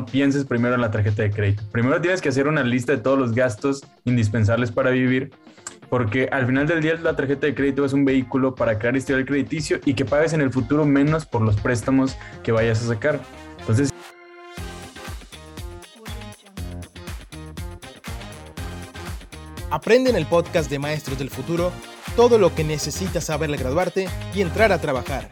no pienses primero en la tarjeta de crédito. Primero tienes que hacer una lista de todos los gastos indispensables para vivir, porque al final del día la tarjeta de crédito es un vehículo para crear historial crediticio y que pagues en el futuro menos por los préstamos que vayas a sacar. Entonces, Aprende en el podcast de Maestros del Futuro todo lo que necesitas saber al graduarte y entrar a trabajar.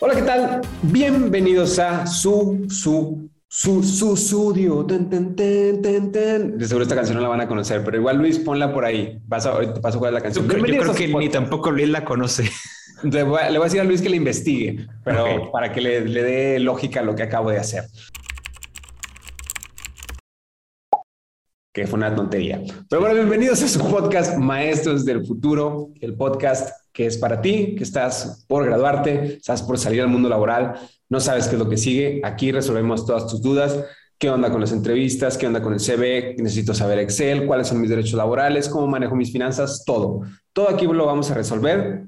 Hola, ¿qué tal? Bienvenidos a su, su, su, su estudio. Ten, ten, ten, ten, ten. De seguro esta canción no la van a conocer, pero igual Luis, ponla por ahí. Vas a, ahorita paso cuál es la canción. Yo creo que ni tampoco Luis la conoce. Le voy, a, le voy a decir a Luis que le investigue, pero para que le, le dé lógica a lo que acabo de hacer. Que fue una tontería. Pero bueno, bienvenidos a su podcast Maestros del Futuro, el podcast que es para ti, que estás por graduarte, estás por salir al mundo laboral, no sabes qué es lo que sigue. Aquí resolvemos todas tus dudas. ¿Qué onda con las entrevistas? ¿Qué onda con el CV? Necesito saber Excel, cuáles son mis derechos laborales, cómo manejo mis finanzas, todo. Todo aquí lo vamos a resolver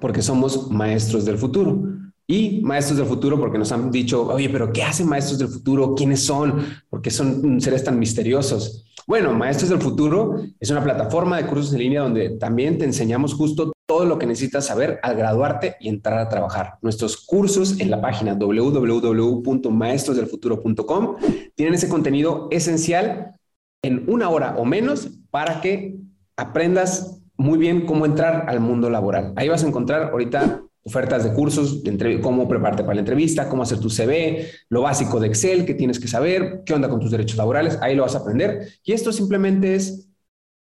porque somos maestros del futuro. Y maestros del futuro porque nos han dicho, oye, pero ¿qué hacen maestros del futuro? ¿Quiénes son? ¿Por qué son seres tan misteriosos? Bueno, Maestros del Futuro es una plataforma de cursos en línea donde también te enseñamos justo todo lo que necesitas saber al graduarte y entrar a trabajar. Nuestros cursos en la página www.maestrosdelfuturo.com tienen ese contenido esencial en una hora o menos para que aprendas muy bien cómo entrar al mundo laboral. Ahí vas a encontrar ahorita ofertas de cursos, de cómo prepararte para la entrevista, cómo hacer tu CV, lo básico de Excel que tienes que saber, qué onda con tus derechos laborales, ahí lo vas a aprender. Y esto simplemente es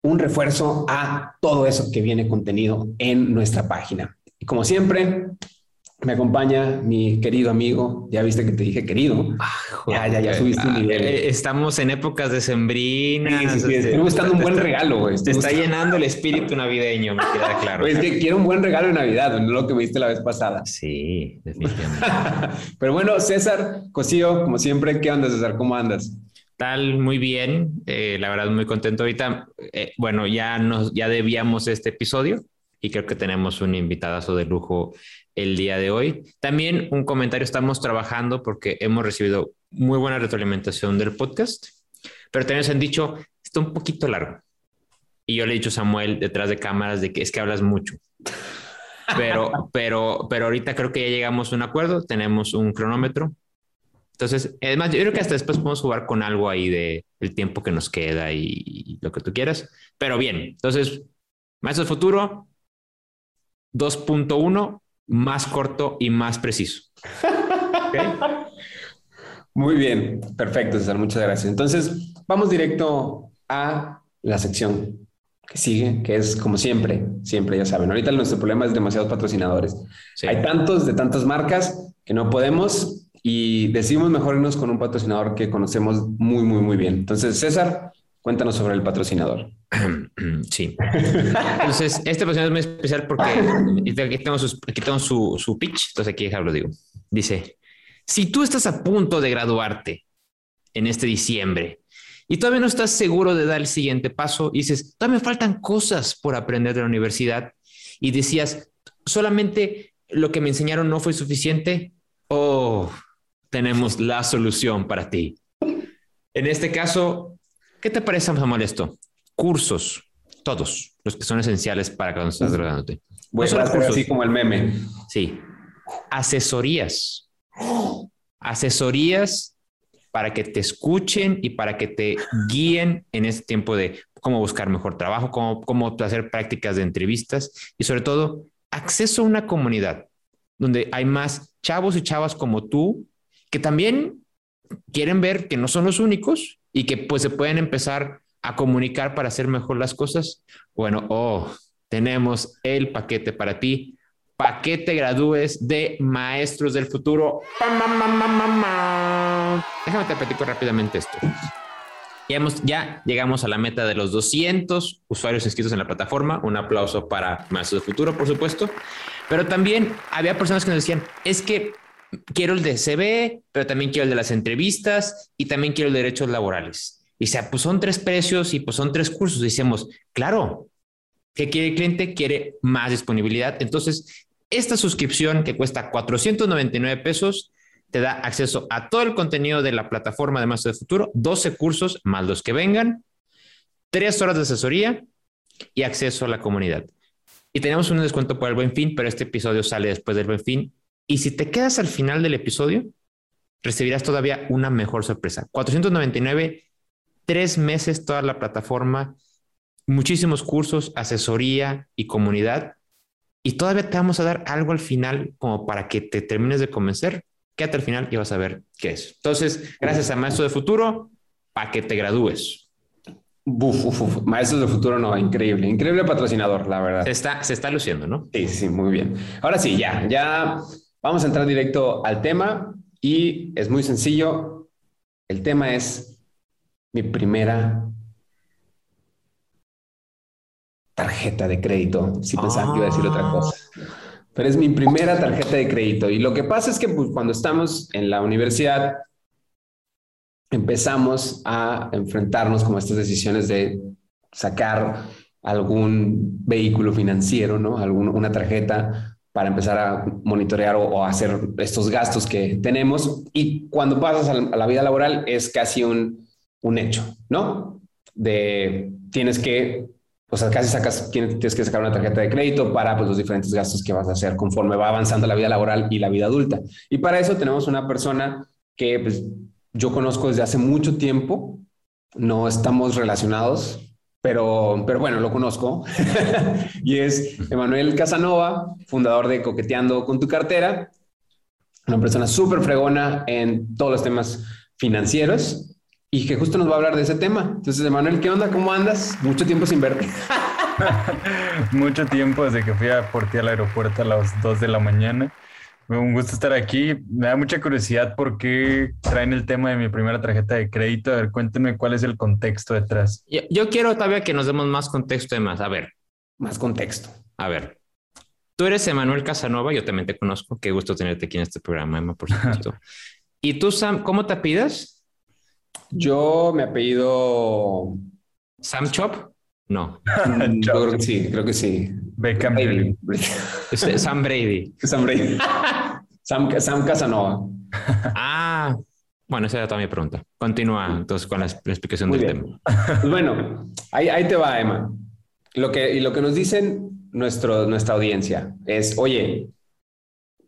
un refuerzo a todo eso que viene contenido en nuestra página. Y como siempre, me acompaña mi querido amigo, ya viste que te dije querido, Ya, ya, ya subiste un nivel. Eh, Estamos en épocas decembrinas. Sí, sí, sí, estoy buscando un buen te- regalo, güey. Te está llenando el espíritu navideño, me queda claro. Es que quiero un buen regalo de Navidad, no lo que me diste la vez pasada. Sí, definitivamente. Pero bueno, César, Cosío, como siempre, ¿qué onda, César? ¿Cómo andas? Tal, muy bien. eh, la verdad, muy contento ahorita. eh, bueno, ya nos, ya debíamos este episodio y creo que tenemos un invitadazo de lujo el día de hoy. También un comentario, estamos trabajando porque hemos recibido muy buena retroalimentación del podcast, pero también nos han dicho, está un poquito largo. Y yo le he dicho a Samuel detrás de cámaras de que es que hablas mucho. Pero, pero, pero ahorita creo que ya llegamos a un acuerdo, tenemos un cronómetro, entonces, además, yo creo que hasta después podemos jugar con algo ahí de el tiempo que nos queda y, y lo que tú quieras. Pero bien, entonces, Maestro del Futuro 2.1, más corto y más preciso. ¿Ok? Muy bien, perfecto, César, muchas gracias. Entonces, vamos directo a la sección que sigue, que es como siempre, siempre ya saben. Ahorita nuestro problema es demasiados patrocinadores. Sí. Hay tantos de tantas marcas que no podemos y decidimos mejor irnos con un patrocinador que conocemos muy, muy, muy bien. Entonces, César, cuéntanos sobre el patrocinador. Sí. Entonces, este patrocinador es muy especial porque aquí tengo, sus- aquí tengo su, su pitch, entonces aquí lo digo. Dice, si tú estás a punto de graduarte en este diciembre y todavía no estás seguro de dar el siguiente paso y dices, todavía me faltan cosas por aprender de la universidad y decías, solamente lo que me enseñaron no fue suficiente, oh, tenemos la solución para ti. En este caso, ¿qué te parece, Samuel, esto? Cursos, todos los que son esenciales para cuando estás graduándote. Voy No cursos. así como el meme. Sí. Asesorías. Asesorías para que te escuchen y para que te guíen en este tiempo de cómo buscar mejor trabajo, cómo, cómo hacer prácticas de entrevistas y sobre todo acceso a una comunidad donde hay más chavos y chavas como tú que también quieren ver que no son los únicos y que pues se pueden empezar a comunicar para hacer mejor las cosas. Bueno, oh, tenemos el paquete para ti. Paquete gradúes de Maestros del Futuro. Déjame te platico rápidamente esto. Ya, hemos, ya llegamos a la meta de los 200 usuarios inscritos en la plataforma. Un aplauso para Maestros del Futuro, por supuesto. Pero también había personas que nos decían, es que quiero el de CV, pero también quiero el de las entrevistas y también quiero el de derechos laborales. Y sea, pues son tres precios y pues son tres cursos. Decíamos, claro, ¿qué quiere el cliente? Quiere más disponibilidad. Entonces, esta suscripción que cuesta 499 pesos te da acceso a todo el contenido de la plataforma de Maestro de Futuro, 12 cursos más los que vengan, 3 horas de asesoría y acceso a la comunidad. Y tenemos un descuento por el buen fin, pero este episodio sale después del buen fin. Y si te quedas al final del episodio, recibirás todavía una mejor sorpresa. 499, tres meses toda la plataforma, muchísimos cursos, asesoría y comunidad. Y todavía te vamos a dar algo al final como para que te termines de convencer. Quédate al final y vas a ver qué es. Entonces, gracias a Maestro de Futuro, para que te gradúes. Buf, Maestros de Futuro, no, increíble, increíble patrocinador, la verdad. Se está, se está luciendo, ¿no? Sí, sí, muy bien. Ahora sí, ya, ya vamos a entrar directo al tema y es muy sencillo. El tema es mi primera tarjeta de crédito. Si pensaba que iba a decir otra cosa. Pero es mi primera tarjeta de crédito. Y lo que pasa es que pues, cuando estamos en la universidad, empezamos a enfrentarnos como estas decisiones de sacar algún vehículo financiero, ¿no? una tarjeta para empezar a monitorear o, hacer estos gastos que tenemos. Y cuando pasas a la, vida laboral es casi un, un hecho, ¿no? De tienes que, o sea, casi sacas, tienes que sacar una tarjeta de crédito para pues, los diferentes gastos que vas a hacer conforme va avanzando la vida laboral y la vida adulta. Y para eso tenemos una persona que pues, yo conozco desde hace mucho tiempo, no estamos relacionados, pero, pero bueno, lo conozco. y es Emanuel Casanova, fundador de Coqueteando con tu cartera, una persona súper fregona en todos los temas financieros y que justo nos va a hablar de ese tema. Entonces, Emanuel, ¿qué onda? ¿Cómo andas? Mucho tiempo sin verte. Mucho tiempo desde que fui a por ti al aeropuerto a las 2 de la mañana. Un gusto estar aquí. Me da mucha curiosidad por qué traen el tema de mi primera tarjeta de crédito. A ver, cuéntenme cuál es el contexto detrás. Yo, quiero todavía que nos demos más contexto de más. A ver. Más contexto. A ver. Tú eres Emanuel Casanova, yo también te conozco. Qué gusto tenerte aquí en este programa, Emma, por supuesto. ¿Y tú, Sam, cómo te apellidas? Yo me apellido... ¿Sam Chop? No. yo creo que sí, creo que sí. Beckham. Sam Brady. Sam Brady. Sam, Casanova. ah, bueno, esa era toda mi pregunta. Continúa entonces con la, explicación del tema. Bueno, ahí, te va, Emma. Lo que, y lo que nos dicen nuestro, nuestra audiencia es, oye,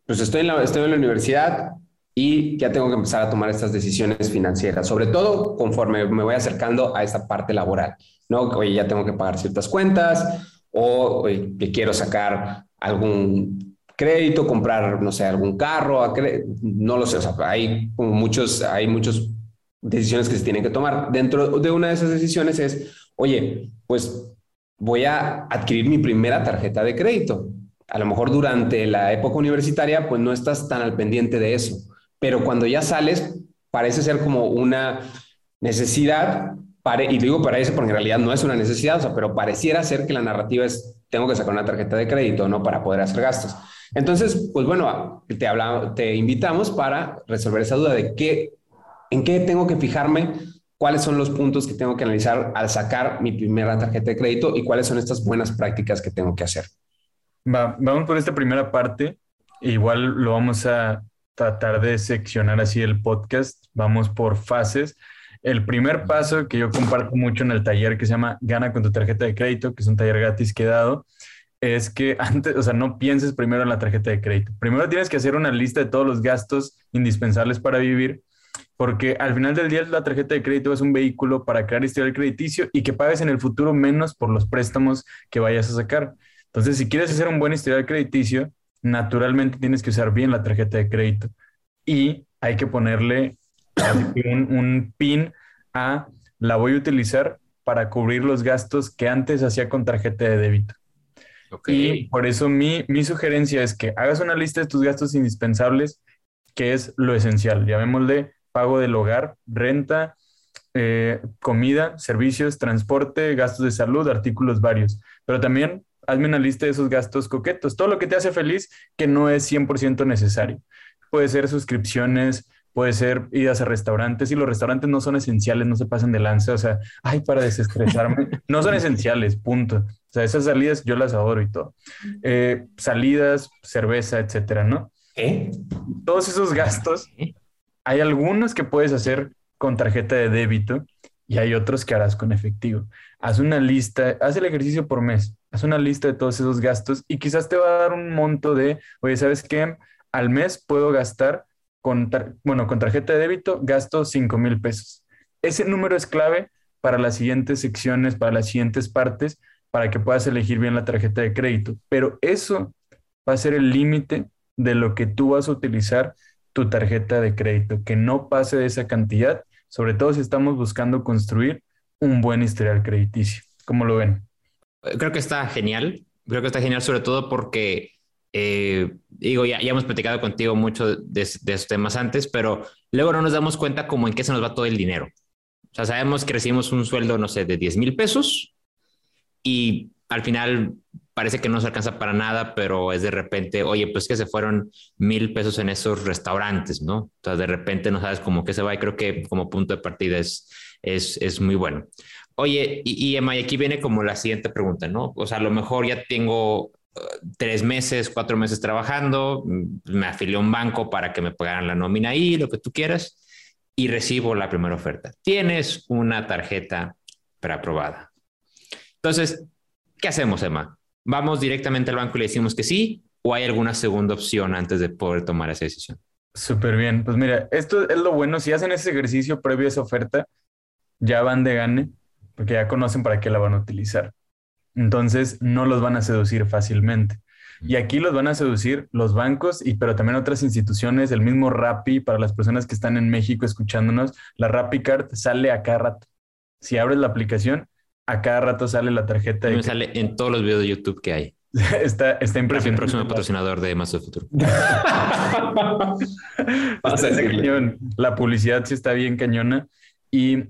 pues estoy en, la, estoy en la universidad y ya tengo que empezar a tomar estas decisiones financieras, sobre todo conforme me voy acercando a esta parte laboral, ¿no? Oye, ya tengo que pagar ciertas cuentas, o que quiero sacar algún crédito, comprar, no sé, algún carro, no lo sé, o hay muchos, hay muchas decisiones que se tienen que tomar. Dentro de una de esas decisiones es, oye, pues voy a adquirir mi primera tarjeta de crédito. A lo mejor durante la época universitaria, pues no estás tan al pendiente de eso, pero cuando ya sales, parece ser como una necesidad y digo para eso porque en realidad no es una necesidad, pero pareciera ser que la narrativa es, tengo que sacar una tarjeta de crédito, ¿no? Para poder hacer gastos. Entonces, pues bueno, te, hablamos, te invitamos para resolver esa duda de qué, en qué tengo que fijarme, cuáles son los puntos que tengo que analizar al sacar mi primera tarjeta de crédito y cuáles son estas buenas prácticas que tengo que hacer. vamos por esta primera parte. Igual lo vamos a tratar de seccionar así el podcast. Vamos por fases. El primer paso que yo comparto mucho en el taller que se llama Gana con tu tarjeta de crédito, que es un taller gratis que he dado, es que antes, o sea, no pienses primero en la tarjeta de crédito. Primero tienes que hacer una lista de todos los gastos indispensables para vivir, porque al final del día la tarjeta de crédito es un vehículo para crear historial crediticio y que pagues en el futuro menos por los préstamos que vayas a sacar. Entonces, si quieres hacer un buen historial crediticio, naturalmente tienes que usar bien la tarjeta de crédito y hay que ponerle un, pin a la voy a utilizar para cubrir los gastos que antes hacía con tarjeta de débito. Y por eso mi, mi sugerencia es que hagas una lista de tus gastos indispensables, que es lo esencial. Llamémosle pago del hogar, renta, eh, comida, servicios, transporte, gastos de salud, artículos varios. Pero también hazme una lista de esos gastos coquetos, todo lo que te hace feliz que no es 100% necesario. Puede ser suscripciones, puede ser idas a restaurantes y los restaurantes no son esenciales, no se pasan de lanza, o sea, ay, para desestresarme, no son esenciales, punto. O sea, esas salidas yo las adoro y todo. Eh, salidas, cerveza, etcétera, ¿no? ¿Eh? Todos esos gastos Hay algunos que puedes hacer con tarjeta de débito y hay otros que harás con efectivo. Haz una lista, haz el ejercicio por mes, haz una lista de todos esos gastos y quizás te va a dar un monto de, oye, ¿sabes qué? Al mes puedo gastar con, bueno, con tarjeta de débito, gasto 5 mil pesos. Ese número es clave para las siguientes secciones, para las siguientes partes, para que puedas elegir bien la tarjeta de crédito. Pero eso va a ser el límite de lo que tú vas a utilizar tu tarjeta de crédito, que no pase de esa cantidad, sobre todo si estamos buscando construir un buen historial crediticio. ¿Cómo lo ven? Creo que está genial. Creo que está genial sobre todo porque, eh, digo, ya, ya, hemos platicado contigo mucho de, de estos temas antes, pero luego no nos damos cuenta como en qué se nos va todo el dinero. O sea, sabemos que recibimos un sueldo, no sé, de 10 mil pesos y al final parece que no se alcanza para nada, pero es de repente, oye, pues que se fueron mil pesos en esos restaurantes, ¿no? O sea, de repente no sabes cómo que se va y creo que como punto de partida es, es, es muy bueno. Oye, y, y Emma, y aquí viene como la siguiente pregunta, ¿no? O sea, a lo mejor ya tengo tres meses, cuatro meses trabajando, me afilié a un banco para que me pagaran la nómina ahí, lo que tú quieras, y recibo la primera oferta. Tienes una tarjeta preaprobada. Entonces, ¿qué hacemos, Emma? ¿Vamos directamente al banco y le decimos que sí? ¿O hay alguna segunda opción antes de poder tomar esa decisión? Súper bien. Pues mira, esto es lo bueno. Si hacen ese ejercicio previo a esa oferta, ya van de gane, porque ya conocen para qué la van a utilizar. Entonces, no los van a seducir fácilmente. Y aquí los van a seducir los bancos, y, pero también otras instituciones, el mismo Rappi, para las personas que están en México escuchándonos, la Rappi Card sale a cada rato. Si abres la aplicación, a cada rato sale la tarjeta. Me sale en todos los videos de YouTube que hay. está, está impresionante. El próximo patrocinador de Más del Futuro. cañón. La publicidad sí está bien cañona. ¿Y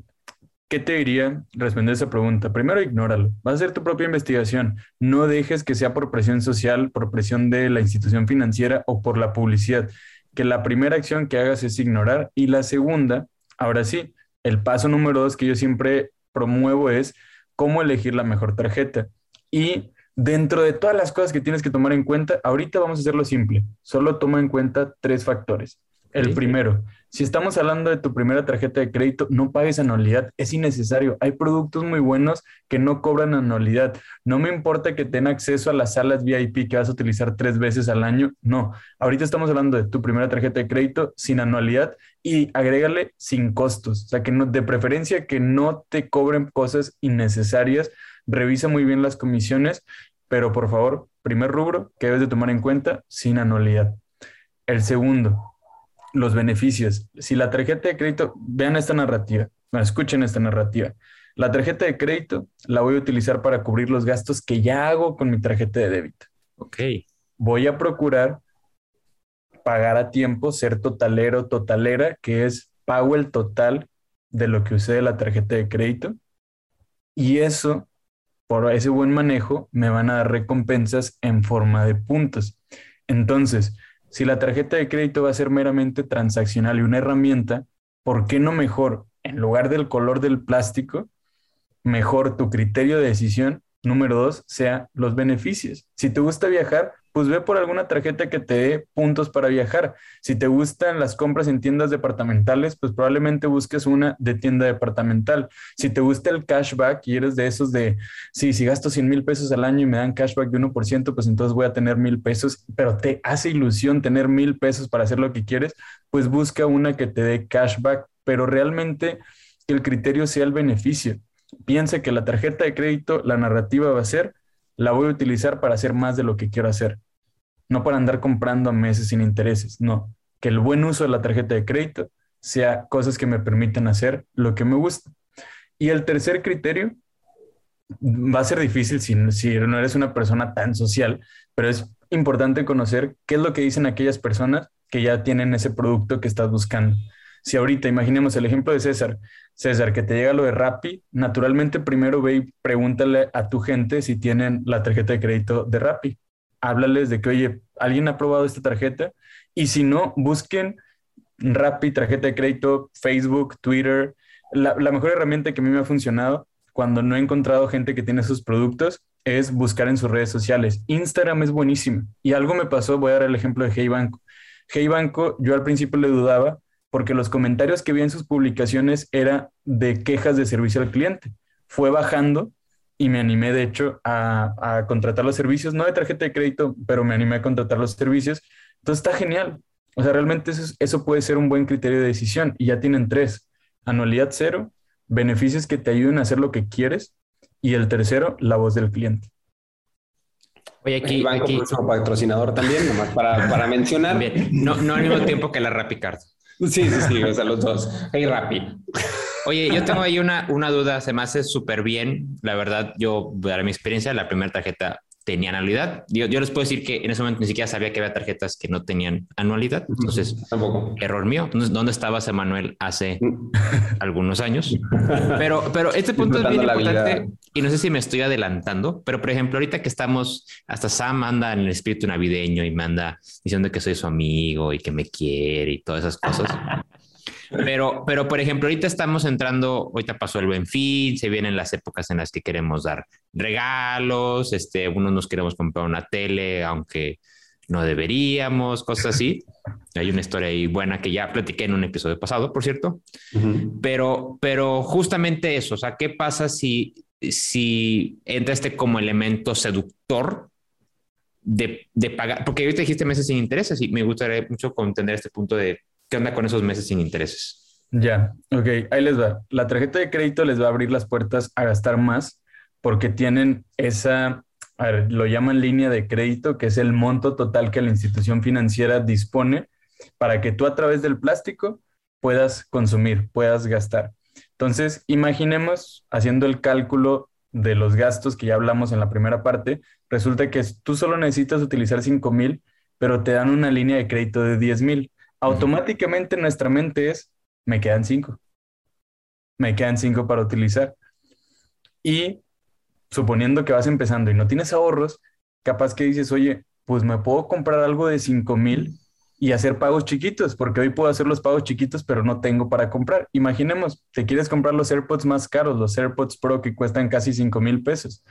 qué te diría responder esa pregunta? Primero, ignóralo. Vas a hacer tu propia investigación. No dejes que sea por presión social, por presión de la institución financiera o por la publicidad. Que la primera acción que hagas es ignorar. Y la segunda, ahora sí, el paso número dos que yo siempre promuevo es cómo elegir la mejor tarjeta. Y dentro de todas las cosas que tienes que tomar en cuenta, ahorita vamos a hacerlo simple. Solo toma en cuenta tres factores. El primero, si estamos hablando de tu primera tarjeta de crédito, no pagues anualidad, es innecesario. Hay productos muy buenos que no cobran anualidad. No me importa que tenga acceso a las salas VIP que vas a utilizar tres veces al año, no. Ahorita estamos hablando de tu primera tarjeta de crédito sin anualidad y agrégale sin costos. O sea, que de preferencia que no te cobren cosas innecesarias. Revisa muy bien las comisiones, pero por favor, primer rubro que debes de tomar en cuenta, sin anualidad. El segundo, los beneficios. Si la tarjeta de crédito, vean esta narrativa, escuchen esta narrativa. La tarjeta de crédito la voy a utilizar para cubrir los gastos que ya hago con mi tarjeta de débito. Ok. Voy a procurar pagar a tiempo, ser totalero, totalera, que es pago el total de lo que usé de la tarjeta de crédito. Y eso, por ese buen manejo, me van a dar recompensas en forma de puntos. Entonces, si la tarjeta de crédito va a ser meramente transaccional y una herramienta, ¿por qué no mejor, en lugar del color del plástico, mejor tu criterio de decisión, número dos, sea los beneficios? Si te gusta viajar, pues ve por alguna tarjeta que te dé puntos para viajar. Si te gustan las compras en tiendas departamentales, pues probablemente busques una de tienda departamental. Si te gusta el cashback y eres de esos de, sí, si gasto 100 mil pesos al año y me dan cashback de 1%, pues entonces voy a tener mil pesos, pero te hace ilusión tener mil pesos para hacer lo que quieres, pues busca una que te dé cashback, pero realmente que el criterio sea el beneficio. Piensa que la tarjeta de crédito, la narrativa va a ser, la voy a utilizar para hacer más de lo que quiero hacer no para andar comprando a meses sin intereses, no, que el buen uso de la tarjeta de crédito sea cosas que me permitan hacer lo que me gusta. Y el tercer criterio va a ser difícil si, si no eres una persona tan social, pero es importante conocer qué es lo que dicen aquellas personas que ya tienen ese producto que estás buscando. Si ahorita imaginemos el ejemplo de César, César, que te llega lo de Rappi, naturalmente primero ve y pregúntale a tu gente si tienen la tarjeta de crédito de Rappi háblales de que, oye, alguien ha probado esta tarjeta y si no, busquen Rappi, tarjeta de crédito, Facebook, Twitter. La, mejor herramienta que a mí me ha funcionado cuando no he encontrado gente que tiene sus productos es buscar en sus redes sociales. Instagram es buenísimo. Y algo me pasó, voy a dar el ejemplo de Hey Banco. Hey Banco, yo al principio le dudaba porque los comentarios que vi en sus publicaciones era de quejas de servicio al cliente. Fue bajando y me animé, de hecho, a, contratar los servicios, no de tarjeta de crédito, pero me animé a contratar los servicios. Entonces está genial. O sea, realmente eso, eso puede ser un buen criterio de decisión y ya tienen tres. Anualidad cero, beneficios que te ayuden a hacer lo que quieres y el tercero, la voz del cliente. Oye, aquí, aquí... patrocinador también, nomás para, para mencionar. No, no al mismo tiempo que la RappiCard. Sí, sí, sí, o sea, los dos. Hey, Rappi. Oye, yo tengo ahí una, una duda, se me hace súper bien. La verdad, yo, dar mi experiencia, la primera tarjeta tenía anualidad. Yo, yo, les puedo decir que en ese momento ni siquiera sabía que había tarjetas que no tenían anualidad. Entonces, Tampoco. error mío. ¿Dónde estabas, Emanuel, hace algunos años? Pero, pero este punto es bien importante y no sé si me estoy adelantando, pero por ejemplo, ahorita que estamos, hasta Sam anda en el espíritu navideño y me anda diciendo que soy su amigo y que me quiere y todas esas cosas. Pero, pero por ejemplo, ahorita estamos entrando, ahorita pasó el buen fin, se vienen las épocas en las que queremos dar regalos, este, unos nos queremos comprar una tele, aunque no deberíamos, cosas así. Hay una historia ahí buena que ya platiqué en un episodio pasado, por cierto. pero, pero justamente eso, o sea, ¿qué pasa si, si entra este como elemento seductor de, de pagar? Porque ahorita dijiste meses sin intereses y me gustaría mucho entender este punto de ¿Qué onda con esos meses sin intereses? Ya, ok, ahí les va. La tarjeta de crédito les va a abrir las puertas a gastar más porque tienen esa, lo llaman línea de crédito, que es el monto total que la institución financiera dispone para que tú a través del plástico puedas consumir, puedas gastar. Entonces, imaginemos haciendo el cálculo de los gastos que ya hablamos en la primera parte, resulta que tú solo necesitas utilizar 5 mil, pero te dan una línea de crédito de 10 mil automáticamente nuestra mente es, me quedan cinco. Me quedan cinco para utilizar. Y suponiendo que vas empezando y no tienes ahorros, capaz que dices, oye, pues me puedo comprar algo de cinco mil y hacer pagos chiquitos, porque hoy puedo hacer los pagos chiquitos, pero no tengo para comprar. Imaginemos, te quieres comprar los AirPods más caros, los AirPods Pro que cuestan casi cinco mil pesos,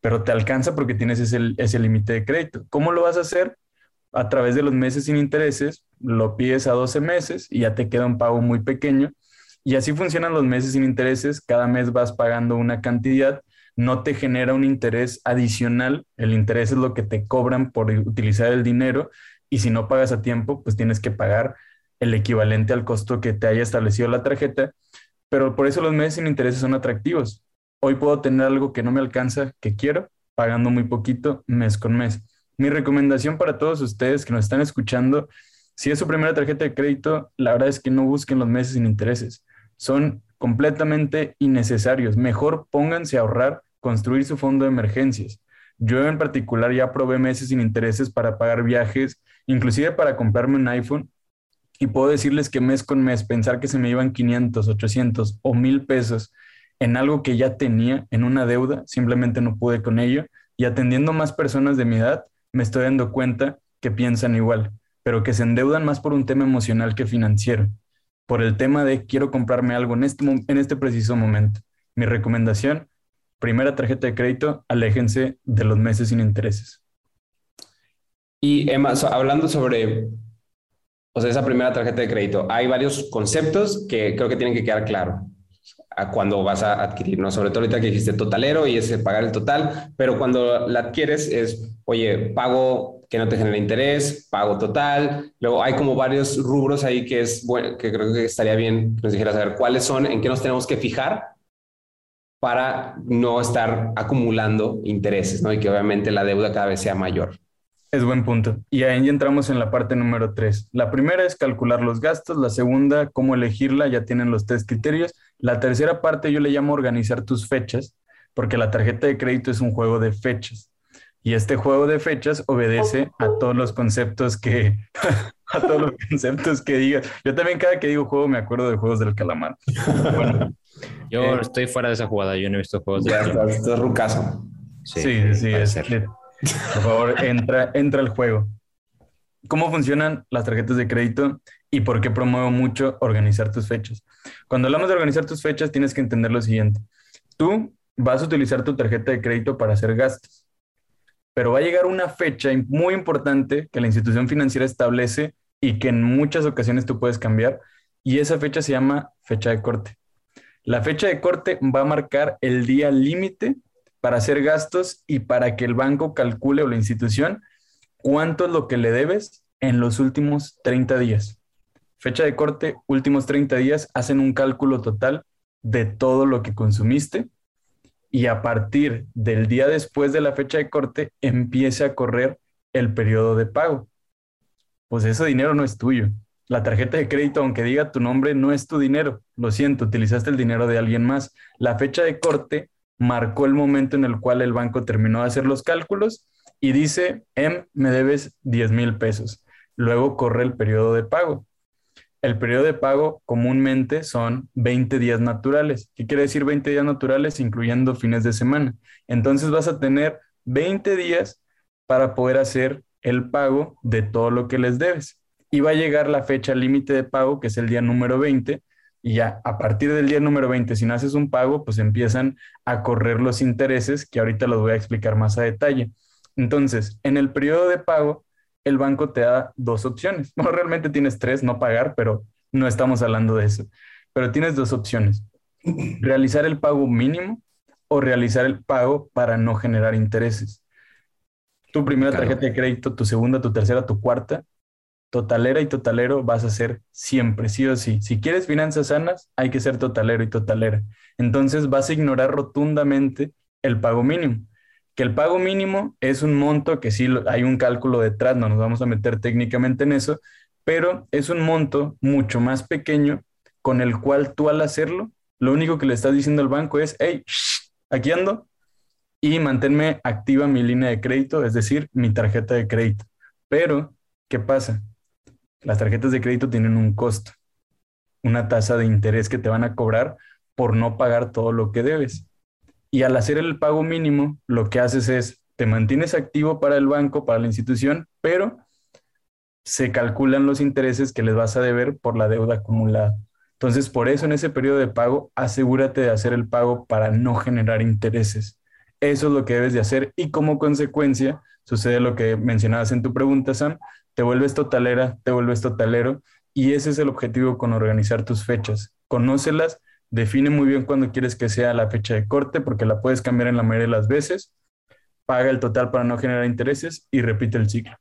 pero te alcanza porque tienes ese límite de crédito. ¿Cómo lo vas a hacer? A través de los meses sin intereses, lo pides a 12 meses y ya te queda un pago muy pequeño. Y así funcionan los meses sin intereses, cada mes vas pagando una cantidad, no te genera un interés adicional, el interés es lo que te cobran por utilizar el dinero y si no pagas a tiempo, pues tienes que pagar el equivalente al costo que te haya establecido la tarjeta, pero por eso los meses sin intereses son atractivos. Hoy puedo tener algo que no me alcanza, que quiero, pagando muy poquito mes con mes. Mi recomendación para todos ustedes que nos están escuchando, si es su primera tarjeta de crédito, la verdad es que no busquen los meses sin intereses. Son completamente innecesarios. Mejor pónganse a ahorrar, construir su fondo de emergencias. Yo en particular ya probé meses sin intereses para pagar viajes, inclusive para comprarme un iPhone. Y puedo decirles que mes con mes, pensar que se me iban 500, 800 o 1000 pesos en algo que ya tenía, en una deuda, simplemente no pude con ello. Y atendiendo más personas de mi edad, me estoy dando cuenta que piensan igual, pero que se endeudan más por un tema emocional que financiero, por el tema de quiero comprarme algo en este, en este preciso momento. Mi recomendación, primera tarjeta de crédito, aléjense de los meses sin intereses. Y Emma, hablando sobre o sea, esa primera tarjeta de crédito, hay varios conceptos que creo que tienen que quedar claro a cuando vas a adquirir, ¿no? Sobre todo ahorita que dijiste totalero y es pagar el total, pero cuando la adquieres es, oye, pago que no te genera interés, pago total. Luego hay como varios rubros ahí que es bueno, que creo que estaría bien que nos dijeras saber cuáles son, en qué nos tenemos que fijar para no estar acumulando intereses, ¿no? Y que obviamente la deuda cada vez sea mayor. Es buen punto. Y ahí entramos en la parte número tres. La primera es calcular los gastos, la segunda, cómo elegirla, ya tienen los tres criterios. La tercera parte yo le llamo organizar tus fechas, porque la tarjeta de crédito es un juego de fechas. Y este juego de fechas obedece a todos los conceptos que, a todos los conceptos que diga. Yo también cada que digo juego me acuerdo de juegos del calamar. yo eh, estoy fuera de esa jugada, yo no he visto juegos del calamar. Estás rucaso. Sí, sí, sí es, por favor, entra, entra al juego. ¿Cómo funcionan las tarjetas de crédito y por qué promuevo mucho organizar tus fechas? Cuando hablamos de organizar tus fechas, tienes que entender lo siguiente. Tú vas a utilizar tu tarjeta de crédito para hacer gastos, pero va a llegar una fecha muy importante que la institución financiera establece y que en muchas ocasiones tú puedes cambiar, y esa fecha se llama fecha de corte. La fecha de corte va a marcar el día límite para hacer gastos y para que el banco calcule o la institución cuánto es lo que le debes en los últimos 30 días. Fecha de corte, últimos 30 días, hacen un cálculo total de todo lo que consumiste y a partir del día después de la fecha de corte empieza a correr el periodo de pago. Pues ese dinero no es tuyo. La tarjeta de crédito, aunque diga tu nombre, no es tu dinero. Lo siento, utilizaste el dinero de alguien más. La fecha de corte marcó el momento en el cual el banco terminó de hacer los cálculos y dice, M, me debes 10 mil pesos. Luego corre el periodo de pago. El periodo de pago comúnmente son 20 días naturales. ¿Qué quiere decir 20 días naturales? Incluyendo fines de semana. Entonces vas a tener 20 días para poder hacer el pago de todo lo que les debes. Y va a llegar la fecha límite de pago, que es el día número 20, y ya a partir del día número 20, si no haces un pago, pues empiezan a correr los intereses, que ahorita los voy a explicar más a detalle. Entonces, en el periodo de pago, el banco te da dos opciones. No, realmente tienes tres, no pagar, pero no estamos hablando de eso. Pero tienes dos opciones. Realizar el pago mínimo o realizar el pago para no generar intereses. Tu primera tarjeta de crédito, tu segunda, tu tercera, tu cuarta, totalera y totalero vas a ser siempre, sí o sí. Si quieres finanzas sanas, hay que ser totalero y totalera. Entonces vas a ignorar rotundamente el pago mínimo que el pago mínimo es un monto que sí hay un cálculo detrás, no nos vamos a meter técnicamente en eso, pero es un monto mucho más pequeño con el cual tú al hacerlo, lo único que le estás diciendo al banco es, hey, aquí ando y manténme activa mi línea de crédito, es decir, mi tarjeta de crédito. Pero, ¿qué pasa? Las tarjetas de crédito tienen un costo, una tasa de interés que te van a cobrar por no pagar todo lo que debes. Y al hacer el pago mínimo, lo que haces es, te mantienes activo para el banco, para la institución, pero se calculan los intereses que les vas a deber por la deuda acumulada. Entonces, por eso en ese periodo de pago, asegúrate de hacer el pago para no generar intereses. Eso es lo que debes de hacer y como consecuencia sucede lo que mencionabas en tu pregunta, Sam, te vuelves totalera, te vuelves totalero y ese es el objetivo con organizar tus fechas. Conócelas define muy bien cuándo quieres que sea la fecha de corte, porque la puedes cambiar en la mayoría de las veces, paga el total para no generar intereses y repite el ciclo.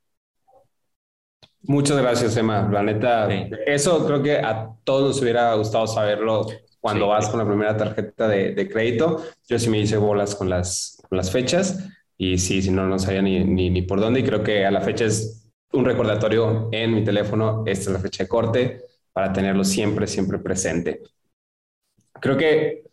Muchas gracias, Emma. La neta, eso creo que a todos nos hubiera gustado saberlo cuando vas con la primera tarjeta de, crédito. Yo sí me hice bolas con las, las fechas y sí, si no, no sabía ni, ni, ni por dónde. Y creo que a la fecha es un recordatorio en mi teléfono. Esta es la fecha de corte para tenerlo siempre, siempre presente. Creo que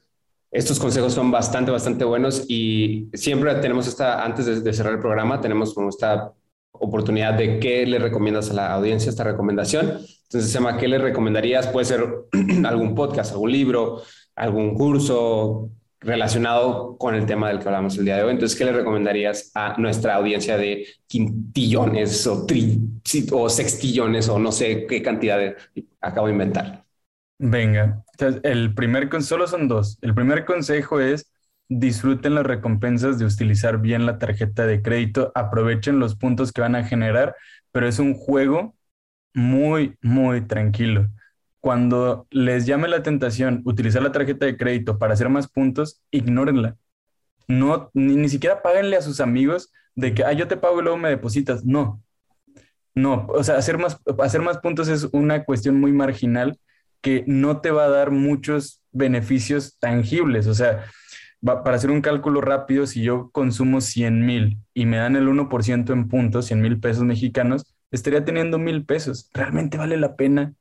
estos consejos son bastante, bastante buenos y siempre tenemos esta, antes de, cerrar el programa, tenemos como esta oportunidad de qué le recomiendas a la audiencia esta recomendación. Entonces, Emma, ¿qué le recomendarías? Puede ser algún podcast, algún libro, algún curso relacionado con el tema del que hablamos el día de hoy. Entonces, ¿qué le recomendarías a nuestra audiencia de quintillones o, tri, o sextillones o no sé qué cantidad de, acabo de inventar? Venga, el primer solo son dos. El primer consejo es disfruten las recompensas de utilizar bien la tarjeta de crédito, aprovechen los puntos que van a generar, pero es un juego muy, muy tranquilo. Cuando les llame la tentación utilizar la tarjeta de crédito para hacer más puntos, ignórenla. No, ni, siquiera páguenle a sus amigos de que, ah, yo te pago y luego me depositas. No, no, o sea, hacer más, hacer más puntos es una cuestión muy marginal que no te va a dar muchos beneficios tangibles. O sea, para hacer un cálculo rápido, si yo consumo 100 mil y me dan el 1% en puntos, 100 mil pesos mexicanos, estaría teniendo mil pesos. ¿Realmente vale la pena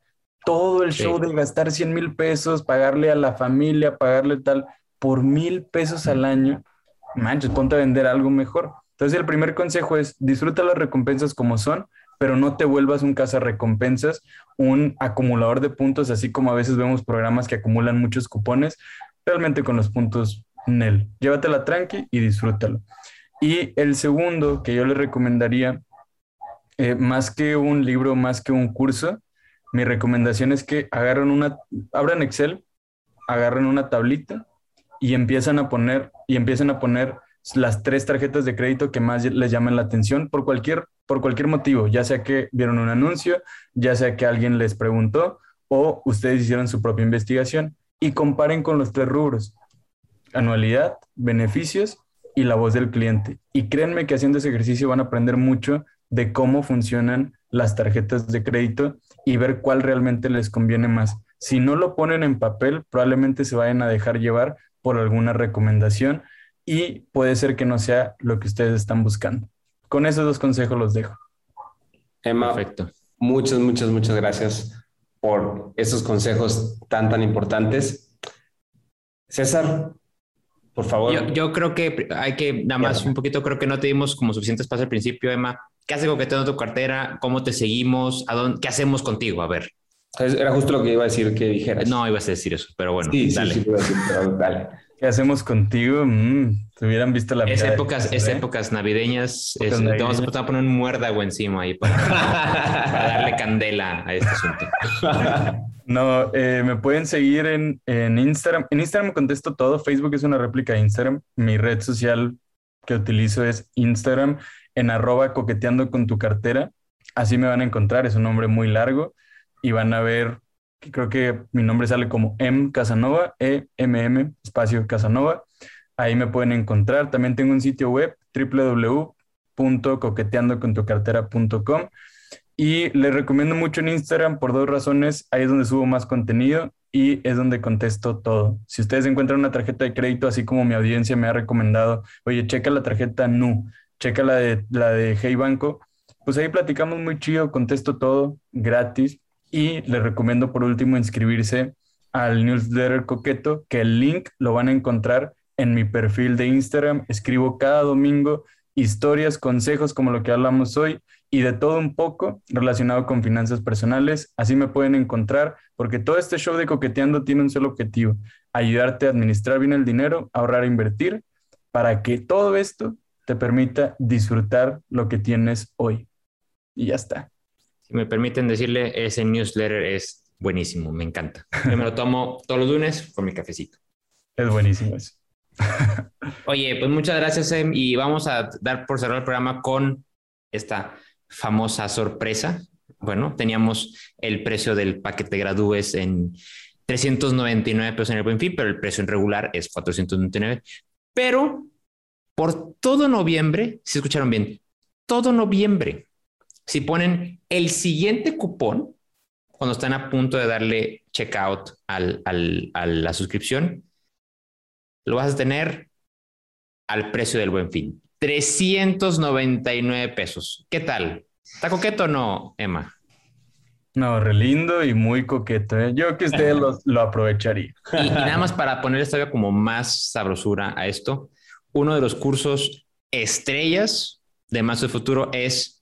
todo el show de gastar 100 mil pesos, pagarle a la familia, pagarle tal, por mil pesos al año? Manches, ponte a vender algo mejor. Entonces, el primer consejo es disfruta las recompensas como son, pero no te vuelvas un recompensas, un acumulador de puntos, así como a veces vemos programas que acumulan muchos cupones, realmente con los puntos NEL. Llévatela tranqui y disfrútalo. Y el segundo que yo le recomendaría, eh, más que un libro, más que un curso, mi recomendación es que agarren una, abran Excel, agarren una tablita y empiezan a poner, y empiecen a poner las tres tarjetas de crédito que más les llaman la atención por cualquier, por cualquier motivo, ya sea que vieron un anuncio, ya sea que alguien les preguntó o ustedes hicieron su propia investigación y comparen con los tres rubros, anualidad, beneficios y la voz del cliente. Y créanme que haciendo ese ejercicio van a aprender mucho de cómo funcionan las tarjetas de crédito y ver cuál realmente les conviene más. Si no lo ponen en papel, probablemente se vayan a dejar llevar por alguna recomendación y puede ser que no sea lo que ustedes están buscando. Con esos dos consejos los dejo. Emma, Perfecto. muchas, muchas, muchas gracias por esos consejos tan, tan importantes. César, por favor. Yo, creo que hay que, nada más un poquito, creo que no te dimos como suficiente espacio al principio, Emma. ¿Qué hace coqueteo tu cartera? ¿Cómo te seguimos? ¿A dónde, ¿Qué hacemos contigo? A ver. Era justo lo que iba a decir que dijeras. No, ibas a decir eso, pero bueno, sí, dale. Sí, sí, dale. ¿Qué hacemos contigo? Mm, te hubieran visto la Es épocas, es épocas navideñas. te vamos a poner un muérdago encima ahí para, darle candela a este asunto. No, eh, me pueden seguir en, en Instagram. En Instagram contesto todo. Facebook es una réplica de Instagram. Mi red social que utilizo es Instagram en arroba coqueteando con tu cartera. Así me van a encontrar. Es un nombre muy largo y van a ver creo que mi nombre sale como M Casanova, E M M espacio Casanova. Ahí me pueden encontrar. También tengo un sitio web www.coqueteandocontucartera.com y les recomiendo mucho en Instagram por dos razones. Ahí es donde subo más contenido y es donde contesto todo. Si ustedes encuentran una tarjeta de crédito, así como mi audiencia me ha recomendado, oye, checa la tarjeta NU, checa la de, la de Hey Banco, pues ahí platicamos muy chido, contesto todo gratis y les recomiendo por último inscribirse al newsletter coqueto, que el link lo van a encontrar en mi perfil de Instagram. Escribo cada domingo historias, consejos como lo que hablamos hoy y de todo un poco relacionado con finanzas personales. Así me pueden encontrar porque todo este show de coqueteando tiene un solo objetivo, ayudarte a administrar bien el dinero, ahorrar e invertir para que todo esto te permita disfrutar lo que tienes hoy. Y ya está si me permiten decirle, ese newsletter es buenísimo, me encanta. Yo me lo tomo todos los lunes con mi cafecito. Es buenísimo eso. Oye, pues muchas gracias, Em, y vamos a dar por cerrar el programa con esta famosa sorpresa. Bueno, teníamos el precio del paquete gradúes en 399 pesos en el buen fin, pero el precio en regular es 499. Pero por todo noviembre, si escucharon bien, todo noviembre si ponen el siguiente cupón, cuando están a punto de darle checkout al, a la suscripción, lo vas a tener al precio del buen fin. 399 pesos. ¿Qué tal? ¿Está coqueto o no, Emma? No, re lindo y muy coqueto. ¿eh? Yo que usted lo, lo aprovecharía. Y, y, nada más para poner esta como más sabrosura a esto, uno de los cursos estrellas de Más de Futuro es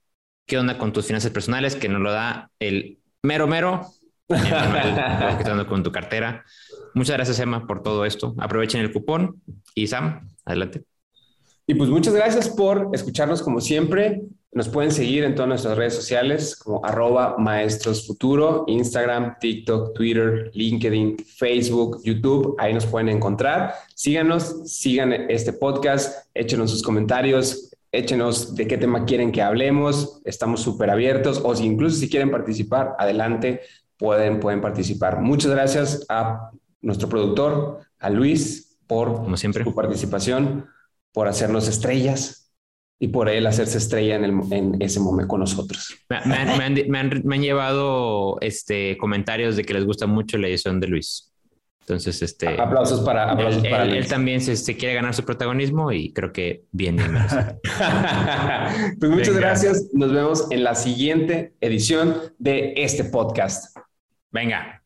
qué onda con tus finanzas personales, que nos lo da el mero mero, Emanuel, con tu cartera. Muchas gracias, Emma, por todo esto. Aprovechen el cupón y Sam, adelante. Y pues muchas gracias por escucharnos como siempre. Nos pueden seguir en todas nuestras redes sociales como arroba maestros futuro, Instagram, TikTok, Twitter, LinkedIn, Facebook, YouTube. Ahí nos pueden encontrar. Síganos, sigan este podcast, échenos sus comentarios, échenos de qué tema quieren que hablemos, estamos súper abiertos o si incluso si quieren participar, adelante, pueden, pueden participar. Muchas gracias a nuestro productor, a Luis, por Como siempre. su participación, por hacernos estrellas y por él hacerse estrella en, el, en ese momento con nosotros. Me, han, me, han, me han, llevado este, comentarios de que les gusta mucho la edición de Luis. Entonces, este. Aplausos para, aplausos él, para él, también se, quiere ganar su protagonismo y creo que bien. pues muchas gracias. Nos vemos en la siguiente edición de este podcast. Venga.